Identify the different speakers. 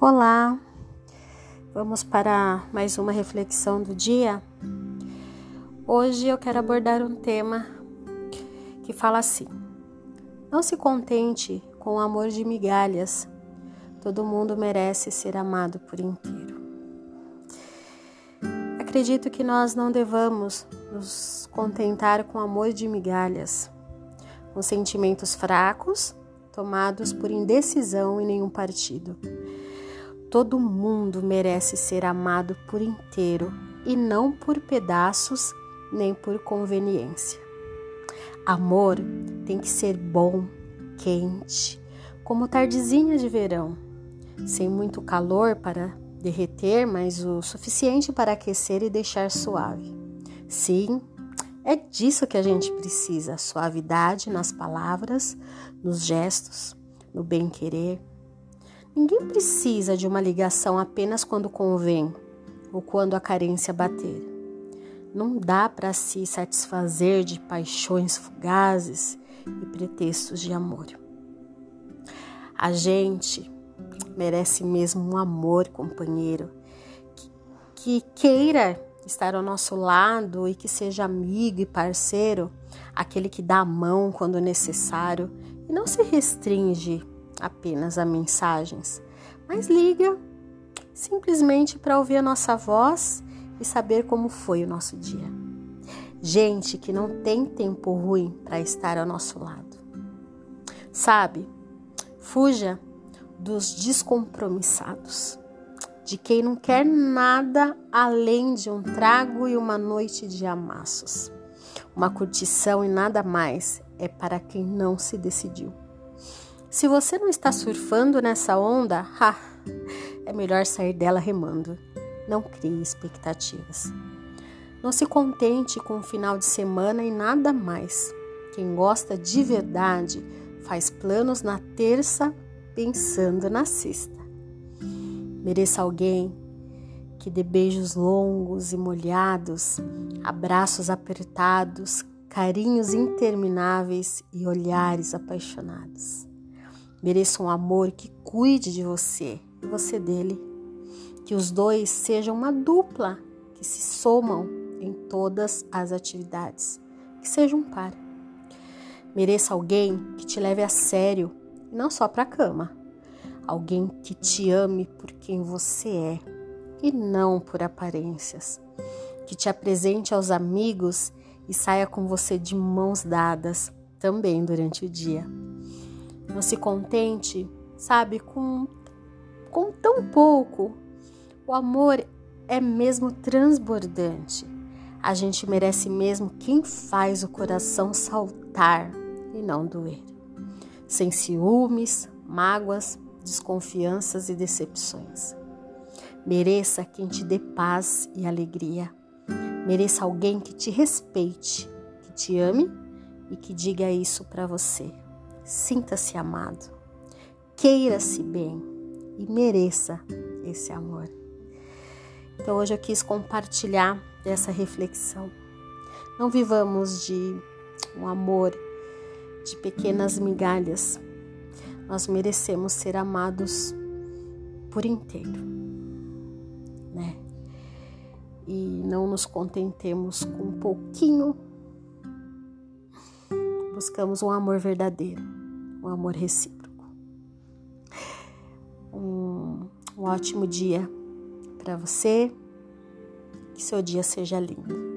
Speaker 1: Olá, vamos para mais uma reflexão do dia. Hoje eu quero abordar um tema que fala assim: Não se contente com o amor de migalhas, todo mundo merece ser amado por inteiro. Acredito que nós não devamos nos contentar com amor de migalhas, com sentimentos fracos tomados por indecisão em nenhum partido. Todo mundo merece ser amado por inteiro e não por pedaços nem por conveniência. Amor tem que ser bom, quente, como tardezinha de verão, sem muito calor para derreter, mas o suficiente para aquecer e deixar suave. Sim, é disso que a gente precisa: suavidade nas palavras, nos gestos, no bem-querer. Ninguém precisa de uma ligação apenas quando convém ou quando a carência bater. Não dá para se satisfazer de paixões fugazes e pretextos de amor. A gente merece mesmo um amor companheiro que, que queira estar ao nosso lado e que seja amigo e parceiro, aquele que dá a mão quando necessário e não se restringe apenas a mensagens, mas liga simplesmente para ouvir a nossa voz e saber como foi o nosso dia. Gente que não tem tempo ruim para estar ao nosso lado. Sabe, fuja dos descompromissados de quem não quer nada além de um trago e uma noite de amassos. Uma curtição e nada mais é para quem não se decidiu. Se você não está surfando nessa onda, ha, é melhor sair dela remando. Não crie expectativas. Não se contente com o final de semana e nada mais. Quem gosta de verdade faz planos na terça pensando na sexta. Mereça alguém que dê beijos longos e molhados, abraços apertados, carinhos intermináveis e olhares apaixonados. Mereça um amor que cuide de você e você dele. Que os dois sejam uma dupla que se somam em todas as atividades. Que seja um par. Mereça alguém que te leve a sério e não só para a cama alguém que te ame por quem você é e não por aparências, que te apresente aos amigos e saia com você de mãos dadas também durante o dia. Não se contente, sabe, com, com tão pouco. O amor é mesmo transbordante. A gente merece mesmo quem faz o coração saltar e não doer. Sem ciúmes, mágoas, desconfianças e decepções. Mereça quem te dê paz e alegria. Mereça alguém que te respeite, que te ame e que diga isso para você. Sinta-se amado. Queira-se bem e mereça esse amor. Então hoje eu quis compartilhar dessa reflexão. Não vivamos de um amor de pequenas migalhas, nós merecemos ser amados por inteiro, né? E não nos contentemos com um pouquinho, buscamos um amor verdadeiro, um amor recíproco. Um, um ótimo dia para você, que seu dia seja lindo.